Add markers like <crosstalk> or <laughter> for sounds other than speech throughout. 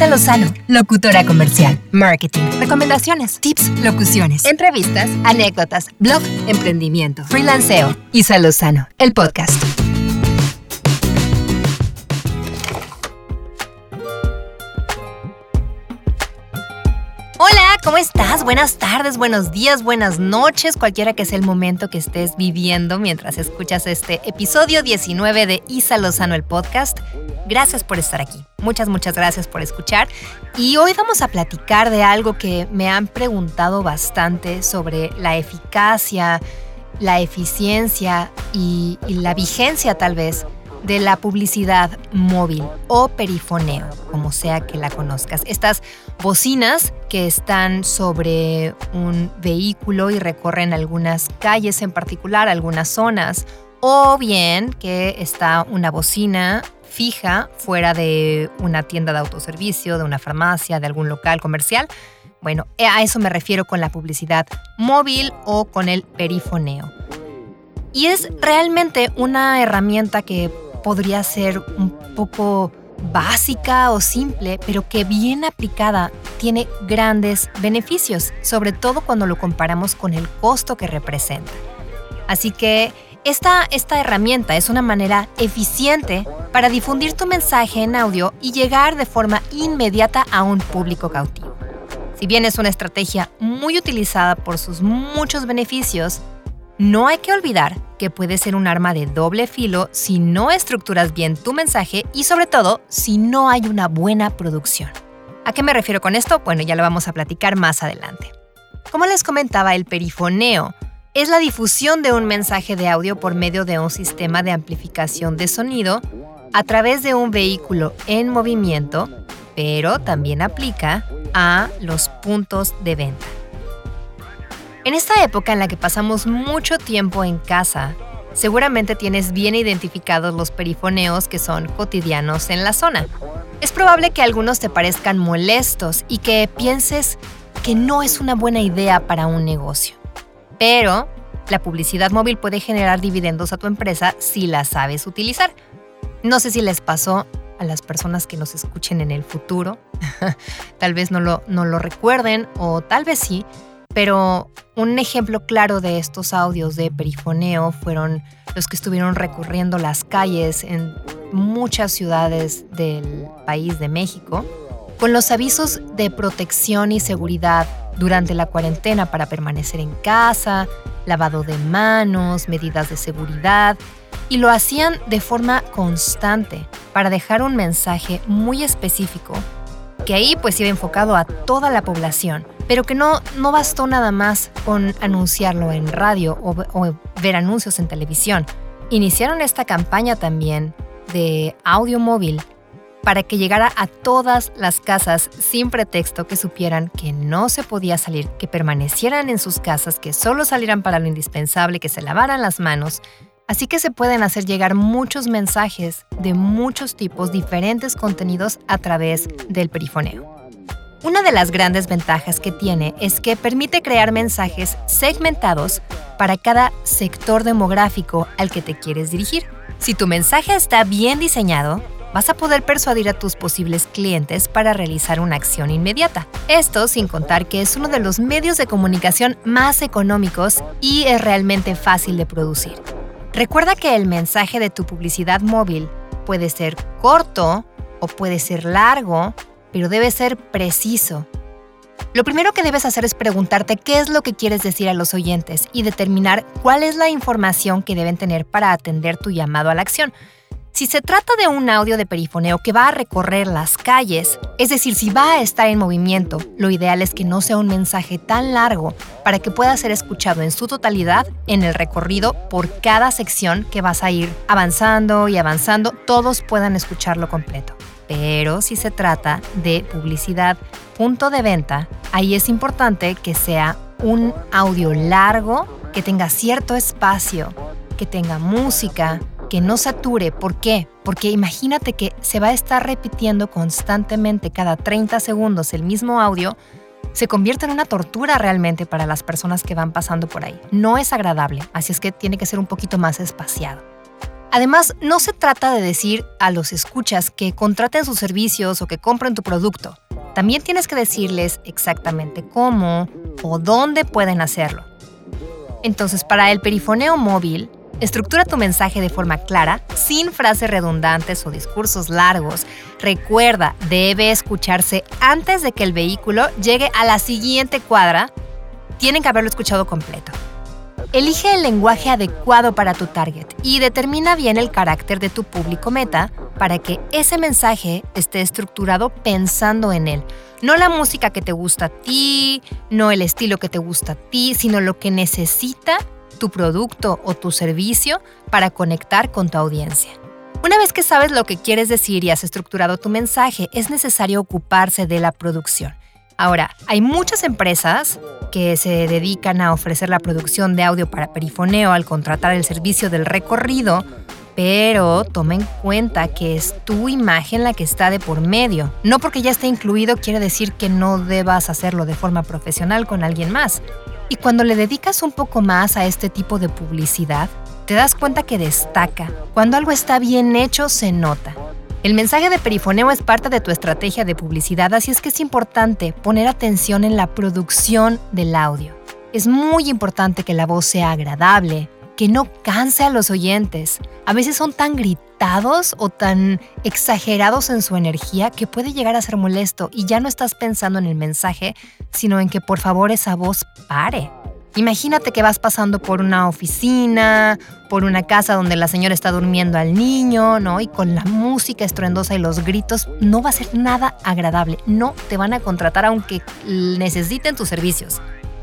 Isa Lozano, locutora comercial, marketing, recomendaciones, tips, locuciones, entrevistas, anécdotas, blog, emprendimiento, freelanceo. Isa Lozano, el podcast. Hola, ¿cómo estás? Buenas tardes, buenos días, buenas noches, cualquiera que sea el momento que estés viviendo mientras escuchas este episodio 19 de Isa Lozano el podcast. Gracias por estar aquí. Muchas, muchas gracias por escuchar. Y hoy vamos a platicar de algo que me han preguntado bastante sobre la eficacia, la eficiencia y, la vigencia tal vez de la publicidad móvil o perifoneo, como sea que la conozcas. Estas bocinas que están sobre un vehículo y recorren algunas calles en particular, algunas zonas, o bien que está una bocina fija fuera de una tienda de autoservicio, de una farmacia, de algún local comercial. Bueno, a eso me refiero con la publicidad móvil o con el perifoneo. Y es realmente una herramienta que podría ser un poco básica o simple, pero que bien aplicada tiene grandes beneficios, sobre todo cuando lo comparamos con el costo que representa. Así que esta, esta herramienta es una manera eficiente para difundir tu mensaje en audio y llegar de forma inmediata a un público cautivo. Si bien es una estrategia muy utilizada por sus muchos beneficios, no hay que olvidar que puede ser un arma de doble filo si no estructuras bien tu mensaje y sobre todo si no hay una buena producción. ¿A qué me refiero con esto? Bueno, ya lo vamos a platicar más adelante. Como les comentaba, el perifoneo es la difusión de un mensaje de audio por medio de un sistema de amplificación de sonido a través de un vehículo en movimiento, pero también aplica a los puntos de venta. En esta época en la que pasamos mucho tiempo en casa, seguramente tienes bien identificados los perifoneos que son cotidianos en la zona. Es probable que algunos te parezcan molestos y que pienses que no es una buena idea para un negocio. Pero la publicidad móvil puede generar dividendos a tu empresa si la sabes utilizar. No sé si les pasó a las personas que nos escuchen en el futuro. <laughs> tal vez no lo, recuerden o tal vez sí, pero un ejemplo claro de estos audios de perifoneo fueron los que estuvieron recorriendo las calles en muchas ciudades del país de México, con los avisos de protección y seguridad durante la cuarentena para permanecer en casa, lavado de manos, medidas de seguridad, y lo hacían de forma constante para dejar un mensaje muy específico que ahí pues iba enfocado a toda la población, pero que no, no bastó nada más con anunciarlo en radio o, o ver anuncios en televisión. Iniciaron esta campaña también de audio móvil para que llegara a todas las casas sin pretexto que supieran que no se podía salir, que permanecieran en sus casas, que solo salieran para lo indispensable, que se lavaran las manos, Así que se pueden hacer llegar muchos mensajes de muchos tipos, diferentes contenidos a través del perifoneo. Una de las grandes ventajas que tiene es que permite crear mensajes segmentados para cada sector demográfico al que te quieres dirigir. Si tu mensaje está bien diseñado, vas a poder persuadir a tus posibles clientes para realizar una acción inmediata. Esto sin contar que es uno de los medios de comunicación más económicos y es realmente fácil de producir. Recuerda que el mensaje de tu publicidad móvil puede ser corto o puede ser largo, pero debe ser preciso. Lo primero que debes hacer es preguntarte qué es lo que quieres decir a los oyentes y determinar cuál es la información que deben tener para atender tu llamado a la acción. Si se trata de un audio de perifoneo que va a recorrer las calles, es decir, si va a estar en movimiento, lo ideal es que no sea un mensaje tan largo para que pueda ser escuchado en su totalidad en el recorrido por cada sección que vas a ir avanzando y avanzando, todos puedan escucharlo completo. Pero si se trata de publicidad punto de venta, ahí es importante que sea un audio largo, que tenga cierto espacio, que tenga música, que no sature. ¿Por qué? Porque imagínate que se va a estar repitiendo constantemente cada 30 segundos el mismo audio, se convierte en una tortura realmente para las personas que van pasando por ahí. No es agradable, así es que tiene que ser un poquito más espaciado. Además, no se trata de decir a los escuchas que contraten sus servicios o que compren tu producto. También tienes que decirles exactamente cómo o dónde pueden hacerlo. Entonces, para el perifoneo móvil, estructura tu mensaje de forma clara, sin frases redundantes o discursos largos. Recuerda, debe escucharse antes de que el vehículo llegue a la siguiente cuadra. Tienen que haberlo escuchado completo. Elige el lenguaje adecuado para tu target y determina bien el carácter de tu público meta para que ese mensaje esté estructurado pensando en él. No la música que te gusta a ti, no el estilo que te gusta a ti, sino lo que necesita tu producto o tu servicio para conectar con tu audiencia. Una vez que sabes lo que quieres decir y has estructurado tu mensaje, es necesario ocuparse de la producción. Ahora, hay muchas empresas que se dedican a ofrecer la producción de audio para perifoneo al contratar el servicio del recorrido, pero toma en cuenta que es tu imagen la que está de por medio. No porque ya esté incluido quiere decir que no debas hacerlo de forma profesional con alguien más. Y cuando le dedicas un poco más a este tipo de publicidad, te das cuenta que destaca. Cuando algo está bien hecho, se nota. El mensaje de perifoneo es parte de tu estrategia de publicidad, así es que es importante poner atención en la producción del audio. Es muy importante que la voz sea agradable, que no canse a los oyentes. A veces son tan gritados o tan exagerados en su energía que puede llegar a ser molesto y ya no estás pensando en el mensaje, sino en que por favor esa voz pare. Imagínate que vas pasando por una oficina, por una casa donde la señora está durmiendo al niño, ¿no? Y con la música estruendosa y los gritos, no va a ser nada agradable. No te van a contratar aunque necesiten tus servicios.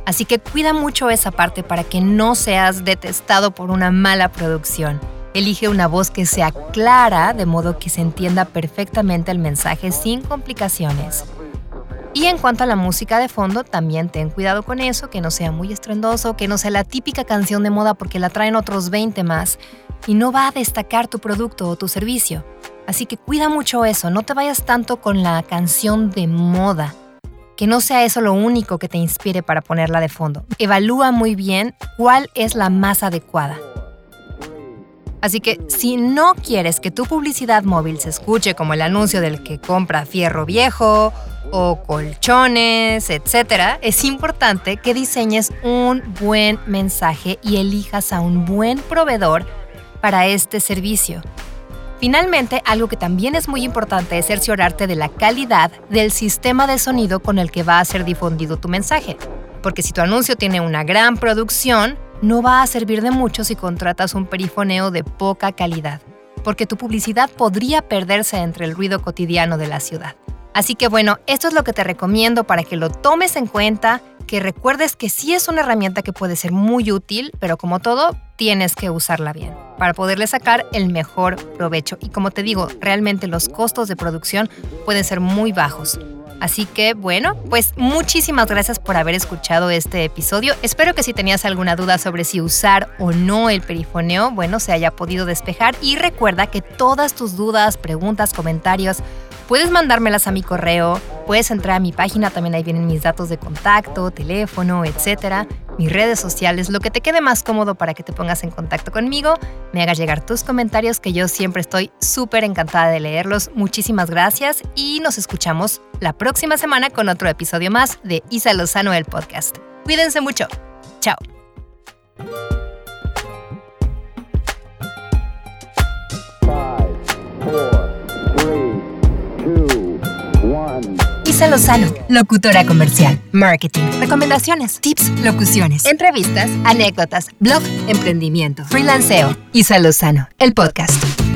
Así que cuida mucho esa parte para que no seas detestado por una mala producción. Elige una voz que sea clara, de modo que se entienda perfectamente el mensaje sin complicaciones. Y en cuanto a la música de fondo, también ten cuidado con eso, que no sea muy estruendoso, que no sea la típica canción de moda porque la traen otros 20 más y no va a destacar tu producto o tu servicio. Así que cuida mucho eso, no te vayas tanto con la canción de moda. Que no sea eso lo único que te inspire para ponerla de fondo. Evalúa muy bien cuál es la más adecuada. Así que si no quieres que tu publicidad móvil se escuche como el anuncio del que compra fierro viejo o colchones, etc., es importante que diseñes un buen mensaje y elijas a un buen proveedor para este servicio. Finalmente, algo que también es muy importante es cerciorarte de la calidad del sistema de sonido con el que va a ser difundido tu mensaje. Porque si tu anuncio tiene una gran producción, no va a servir de mucho si contratas un perifoneo de poca calidad, porque tu publicidad podría perderse entre el ruido cotidiano de la ciudad. Así que bueno, esto es lo que te recomiendo para que lo tomes en cuenta, que recuerdes que sí es una herramienta que puede ser muy útil, pero como todo, tienes que usarla bien para poderle sacar el mejor provecho. Y como te digo, realmente los costos de producción pueden ser muy bajos. Así que bueno, pues muchísimas gracias por haber escuchado este episodio. Espero que si tenías alguna duda sobre si usar o no el perifoneo, bueno, se haya podido despejar. Y recuerda que todas tus dudas, preguntas, comentarios, Puedes mandármelas a mi correo, puedes entrar a mi página, también ahí vienen mis datos de contacto, teléfono, etcétera, mis redes sociales, lo que te quede más cómodo para que te pongas en contacto conmigo, me hagas llegar tus comentarios que yo siempre estoy súper encantada de leerlos. Muchísimas gracias y nos escuchamos la próxima semana con otro episodio más de Isa Lozano el podcast. Cuídense mucho. Chao. Isa Lozano, locutora comercial, marketing, recomendaciones, tips, locuciones, entrevistas, anécdotas, blog, emprendimiento, freelanceo. Isa Lozano, el podcast.